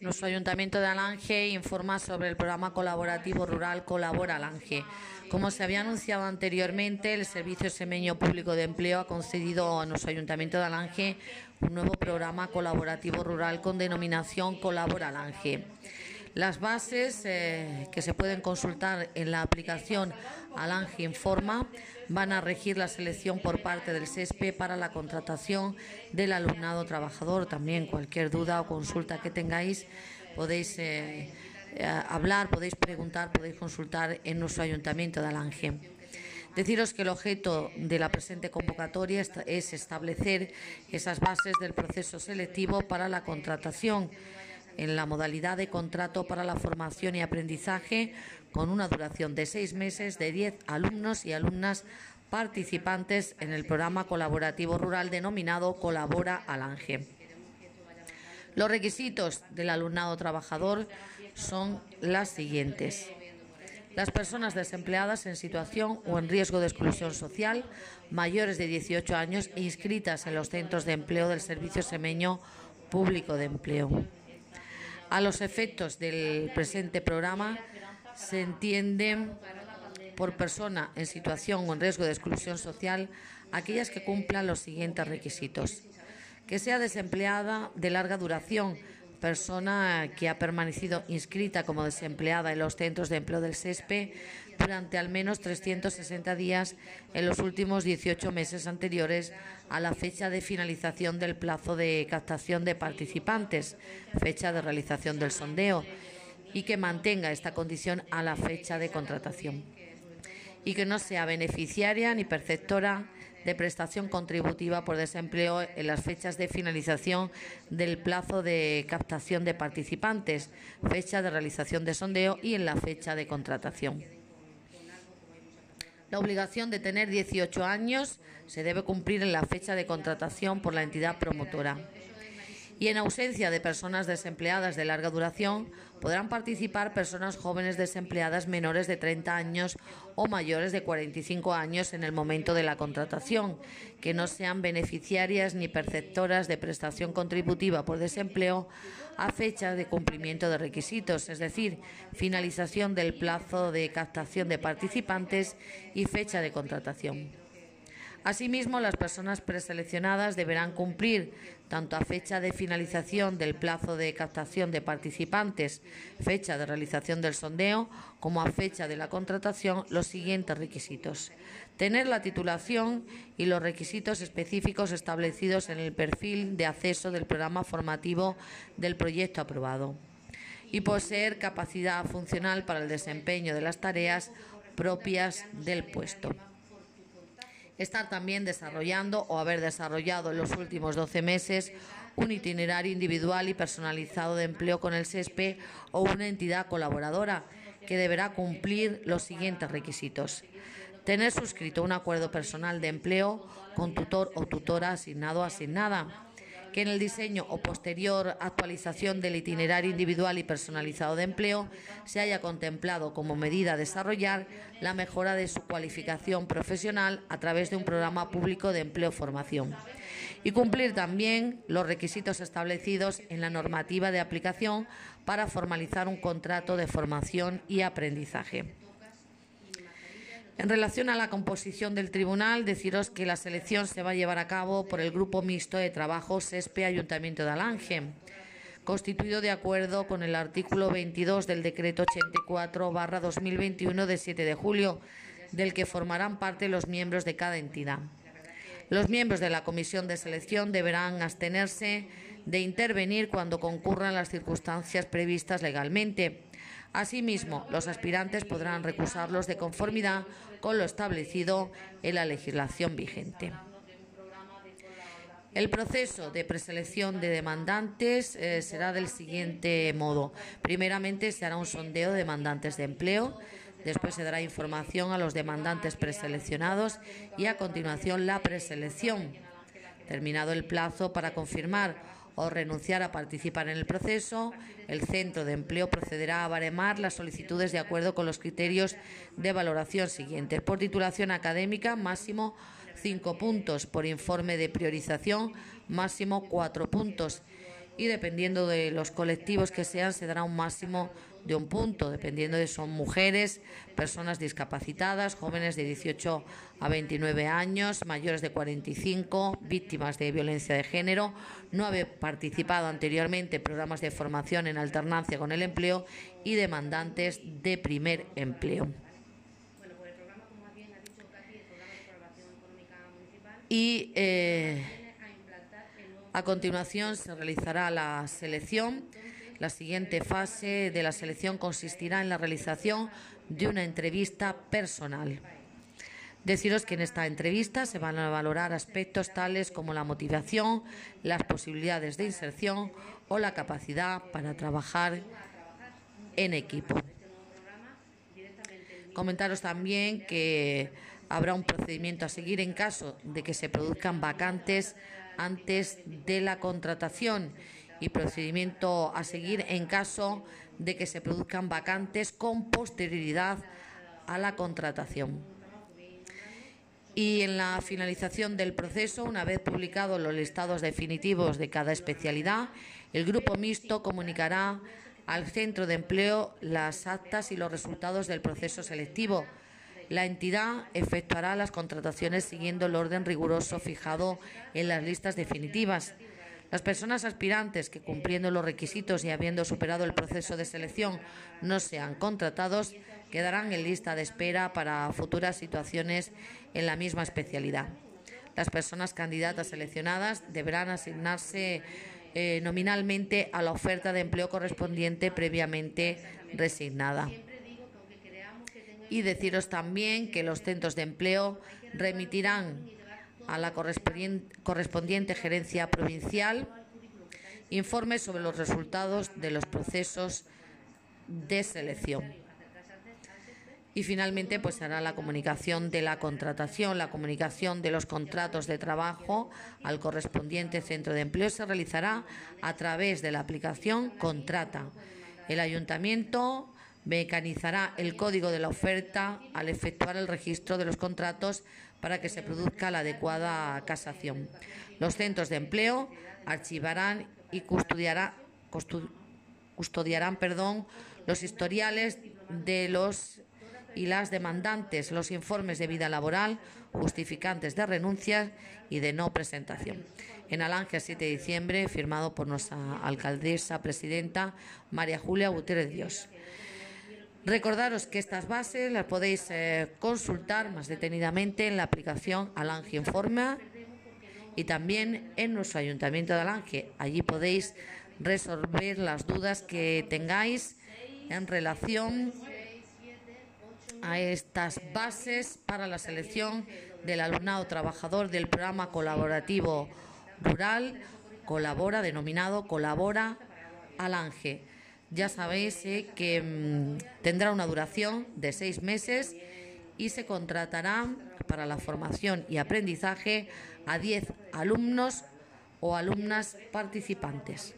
Nuestro Ayuntamiento de Alange informa sobre el programa colaborativo rural Colabora Alange. Como se había anunciado anteriormente, el Servicio Semeño Público de Empleo ha concedido a nuestro Ayuntamiento de Alange un nuevo programa colaborativo rural con denominación Colabora Alange. Las bases eh, que se pueden consultar en la aplicación Alange Informa van a regir la selección por parte del SESPE para la contratación del alumnado trabajador. También cualquier duda o consulta que tengáis podéis eh, eh, hablar, podéis preguntar, podéis consultar en nuestro ayuntamiento de Alange. Deciros que el objeto de la presente convocatoria es establecer esas bases del proceso selectivo para la contratación en la modalidad de contrato para la formación y aprendizaje con una duración de seis meses de diez alumnos y alumnas participantes en el programa colaborativo rural denominado Colabora Alange. Los requisitos del alumnado trabajador son las siguientes. Las personas desempleadas en situación o en riesgo de exclusión social, mayores de 18 años e inscritas en los centros de empleo del Servicio Semeño Público de Empleo. A los efectos del presente programa se entienden por persona en situación o en riesgo de exclusión social aquellas que cumplan los siguientes requisitos. Que sea desempleada de larga duración, persona que ha permanecido inscrita como desempleada en los centros de empleo del SESPE durante al menos 360 días en los últimos 18 meses anteriores a la fecha de finalización del plazo de captación de participantes, fecha de realización del sondeo, y que mantenga esta condición a la fecha de contratación. Y que no sea beneficiaria ni perceptora de prestación contributiva por desempleo en las fechas de finalización del plazo de captación de participantes, fecha de realización de sondeo y en la fecha de contratación. La obligación de tener 18 años se debe cumplir en la fecha de contratación por la entidad promotora y en ausencia de personas desempleadas de larga duración podrán participar personas jóvenes desempleadas menores de 30 años o mayores de 45 años en el momento de la contratación, que no sean beneficiarias ni perceptoras de prestación contributiva por desempleo a fecha de cumplimiento de requisitos, es decir, finalización del plazo de captación de participantes y fecha de contratación. Asimismo, las personas preseleccionadas deberán cumplir, tanto a fecha de finalización del plazo de captación de participantes, fecha de realización del sondeo, como a fecha de la contratación, los siguientes requisitos. Tener la titulación y los requisitos específicos establecidos en el perfil de acceso del programa formativo del proyecto aprobado. Y poseer capacidad funcional para el desempeño de las tareas propias del puesto estar también desarrollando o haber desarrollado en los últimos 12 meses un itinerario individual y personalizado de empleo con el SESPE o una entidad colaboradora que deberá cumplir los siguientes requisitos. Tener suscrito un acuerdo personal de empleo con tutor o tutora asignado o asignada que en el diseño o posterior actualización del itinerario individual y personalizado de empleo se haya contemplado como medida a desarrollar la mejora de su cualificación profesional a través de un programa público de empleo-formación y cumplir también los requisitos establecidos en la normativa de aplicación para formalizar un contrato de formación y aprendizaje. En relación a la composición del tribunal, deciros que la selección se va a llevar a cabo por el Grupo Mixto de Trabajo SESPE Ayuntamiento de Alange, constituido de acuerdo con el artículo 22 del Decreto 84-2021 de 7 de julio, del que formarán parte los miembros de cada entidad. Los miembros de la comisión de selección deberán abstenerse de intervenir cuando concurran las circunstancias previstas legalmente Asimismo, los aspirantes podrán recusarlos de conformidad con lo establecido en la legislación vigente. El proceso de preselección de demandantes eh, será del siguiente modo. Primeramente se hará un sondeo de demandantes de empleo, después se dará información a los demandantes preseleccionados y a continuación la preselección. Terminado el plazo para confirmar o renunciar a participar en el proceso, el centro de empleo procederá a baremar las solicitudes de acuerdo con los criterios de valoración siguientes. Por titulación académica, máximo cinco puntos. Por informe de priorización, máximo cuatro puntos. y dependiendo de los colectivos que sean se dará un máximo de un punto, dependiendo de si son mujeres, personas discapacitadas, jóvenes de 18 a 29 años, mayores de 45, víctimas de violencia de género, no haber participado anteriormente en programas de formación en alternancia con el empleo y demandantes de primer empleo. Y eh, a continuación se realizará la selección la siguiente fase de la selección consistirá en la realización de una entrevista personal. Deciros que en esta entrevista se van a valorar aspectos tales como la motivación, las posibilidades de inserción o la capacidad para trabajar en equipo. Comentaros también que habrá un procedimiento a seguir en caso de que se produzcan vacantes antes de la contratación y procedimiento a seguir en caso de que se produzcan vacantes con posterioridad a la contratación. Y en la finalización del proceso, una vez publicados los listados definitivos de cada especialidad, el grupo mixto comunicará al centro de empleo las actas y los resultados del proceso selectivo. La entidad efectuará las contrataciones siguiendo el orden riguroso fijado en las listas definitivas. Las personas aspirantes que cumpliendo los requisitos y habiendo superado el proceso de selección no sean contratados quedarán en lista de espera para futuras situaciones en la misma especialidad. Las personas candidatas seleccionadas deberán asignarse eh, nominalmente a la oferta de empleo correspondiente previamente resignada. Y deciros también que los centros de empleo remitirán a la correspondiente gerencia provincial informes sobre los resultados de los procesos de selección. Y finalmente, pues hará la comunicación de la contratación, la comunicación de los contratos de trabajo al correspondiente centro de empleo se realizará a través de la aplicación Contrata. El ayuntamiento mecanizará el código de la oferta al efectuar el registro de los contratos para que se produzca la adecuada casación. Los centros de empleo archivarán y custodiarán, los historiales de los y las demandantes, los informes de vida laboral, justificantes de renuncias y de no presentación. En Alange, 7 de diciembre, firmado por nuestra alcaldesa presidenta María Julia Gutiérrez Dios. Recordaros que estas bases las podéis eh, consultar más detenidamente en la aplicación Alange Informa y también en nuestro Ayuntamiento de Alange. Allí podéis resolver las dudas que tengáis en relación a estas bases para la selección del alumnado trabajador del programa colaborativo rural Colabora, denominado Colabora Alange ya sabéis eh, que mm, tendrá una duración de seis meses y se contratará para la formación y aprendizaje a 10 alumnos o alumnas participantes.